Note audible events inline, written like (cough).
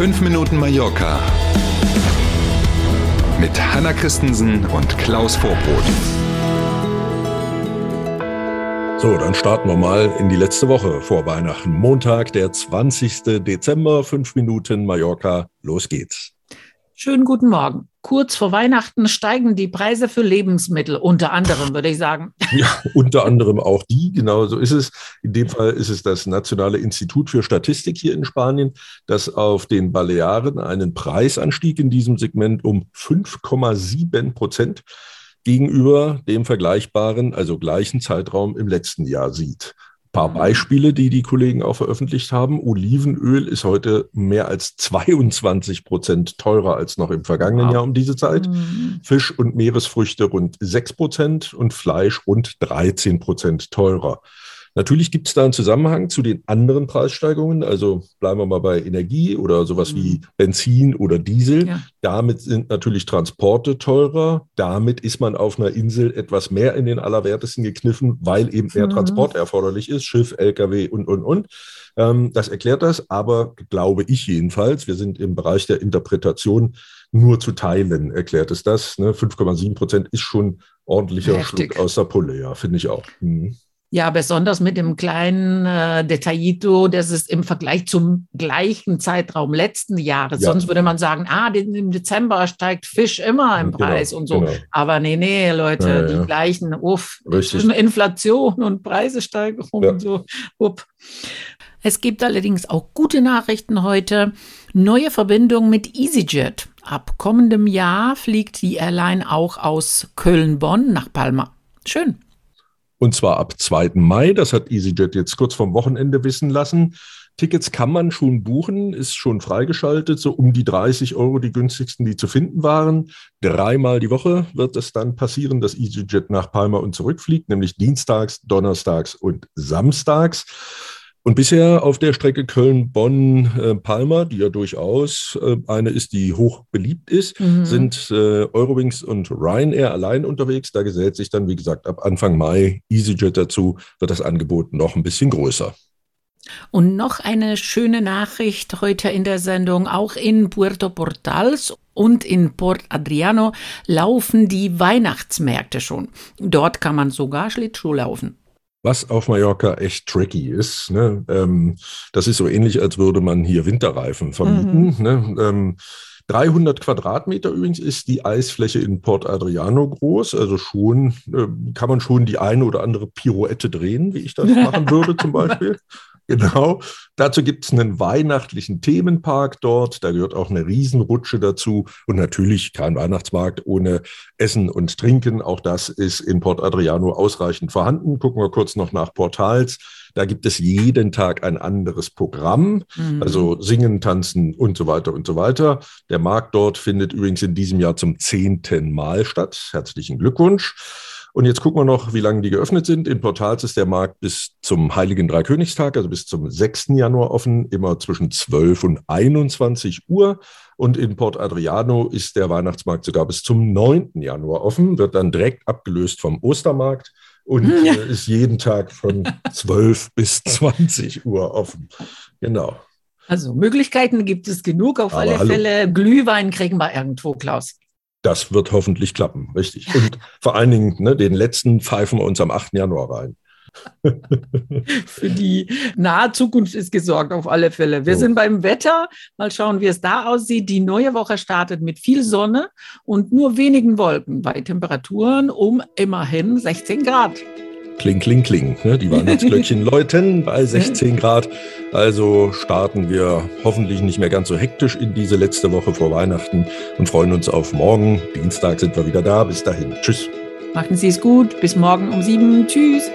5 Minuten Mallorca mit Hanna Christensen und Klaus Vorbrot. So, dann starten wir mal in die letzte Woche vor Weihnachten. Montag, der 20. Dezember, 5 Minuten Mallorca. Los geht's. Schönen guten Morgen. Kurz vor Weihnachten steigen die Preise für Lebensmittel, unter anderem, würde ich sagen. (laughs) Ja, unter anderem auch die, genau so ist es. In dem Fall ist es das Nationale Institut für Statistik hier in Spanien, das auf den Balearen einen Preisanstieg in diesem Segment um 5,7 Prozent gegenüber dem vergleichbaren, also gleichen Zeitraum im letzten Jahr sieht paar. Beispiele, die die Kollegen auch veröffentlicht haben. Olivenöl ist heute mehr als 22 Prozent teurer als noch im vergangenen wow. Jahr um diese Zeit. Mhm. Fisch und Meeresfrüchte rund 6 Prozent und Fleisch rund 13 Prozent teurer. Natürlich gibt es da einen Zusammenhang zu den anderen Preissteigerungen. Also bleiben wir mal bei Energie oder sowas mhm. wie Benzin oder Diesel. Ja. Damit sind natürlich Transporte teurer. Damit ist man auf einer Insel etwas mehr in den Allerwertesten gekniffen, weil eben mehr mhm. Transport erforderlich ist. Schiff, Lkw und, und, und. Ähm, das erklärt das. Aber glaube ich jedenfalls, wir sind im Bereich der Interpretation nur zu teilen, erklärt es das. Ne? 5,7 Prozent ist schon ordentlicher Heftig. Schluck aus der Pulle, ja, finde ich auch. Mhm. Ja, besonders mit dem kleinen äh, Detaillito, das ist im Vergleich zum gleichen Zeitraum letzten Jahres. Ja. Sonst würde man sagen, ah, im Dezember steigt Fisch immer im genau, Preis und so. Genau. Aber nee, nee, Leute, ja, die ja. gleichen, uff, zwischen (laughs) Inflation und Preisesteigerung und so, upp. Es gibt allerdings auch gute Nachrichten heute. Neue Verbindung mit EasyJet. Ab kommendem Jahr fliegt die Airline auch aus Köln-Bonn nach Palma. Schön. Und zwar ab 2. Mai. Das hat EasyJet jetzt kurz vom Wochenende wissen lassen. Tickets kann man schon buchen, ist schon freigeschaltet, so um die 30 Euro die günstigsten, die zu finden waren. Dreimal die Woche wird es dann passieren, dass EasyJet nach Palma und zurückfliegt, nämlich dienstags, donnerstags und samstags. Und bisher auf der Strecke Köln-Bonn-Palma, die ja durchaus äh, eine ist, die hoch beliebt ist, mhm. sind äh, Eurowings und Ryanair allein unterwegs. Da gesellt sich dann, wie gesagt, ab Anfang Mai EasyJet dazu, wird das Angebot noch ein bisschen größer. Und noch eine schöne Nachricht heute in der Sendung. Auch in Puerto Portals und in Port Adriano laufen die Weihnachtsmärkte schon. Dort kann man sogar Schlittschuh laufen was auf Mallorca echt tricky ist. Ne? Ähm, das ist so ähnlich, als würde man hier Winterreifen vermieten. Mhm. Ne? Ähm, 300 Quadratmeter übrigens ist die Eisfläche in Port Adriano groß. Also schon äh, kann man schon die eine oder andere Pirouette drehen, wie ich das (laughs) machen würde zum Beispiel. Genau. Dazu gibt es einen weihnachtlichen Themenpark dort. Da gehört auch eine Riesenrutsche dazu. Und natürlich kein Weihnachtsmarkt ohne Essen und Trinken. Auch das ist in Port Adriano ausreichend vorhanden. Gucken wir kurz noch nach Portals. Da gibt es jeden Tag ein anderes Programm, mhm. also Singen, Tanzen und so weiter und so weiter. Der Markt dort findet übrigens in diesem Jahr zum zehnten Mal statt. Herzlichen Glückwunsch. Und jetzt gucken wir noch, wie lange die geöffnet sind. In Portals ist der Markt bis zum Heiligen Dreikönigstag, also bis zum 6. Januar offen, immer zwischen 12 und 21 Uhr. Und in Port Adriano ist der Weihnachtsmarkt sogar bis zum 9. Januar offen, wird dann direkt abgelöst vom Ostermarkt und hm, ja. Äh, ist jeden Tag von (laughs) 12 bis 20 Uhr offen. Genau. Also Möglichkeiten gibt es genug. Auf Aber alle hallo. Fälle Glühwein kriegen wir irgendwo, Klaus. Das wird hoffentlich klappen, richtig. Und (laughs) vor allen Dingen, ne, den letzten pfeifen wir uns am 8. Januar rein. (laughs) Für die nahe Zukunft ist gesorgt, auf alle Fälle. Wir so. sind beim Wetter. Mal schauen, wie es da aussieht. Die neue Woche startet mit viel Sonne und nur wenigen Wolken bei Temperaturen um immerhin 16 Grad. Kling, kling, kling. Ne? Die Weihnachtsglöckchen läuten bei 16 Grad. Also starten wir hoffentlich nicht mehr ganz so hektisch in diese letzte Woche vor Weihnachten und freuen uns auf morgen. Dienstag sind wir wieder da. Bis dahin. Tschüss. Machen Sie es gut. Bis morgen um sieben. Tschüss.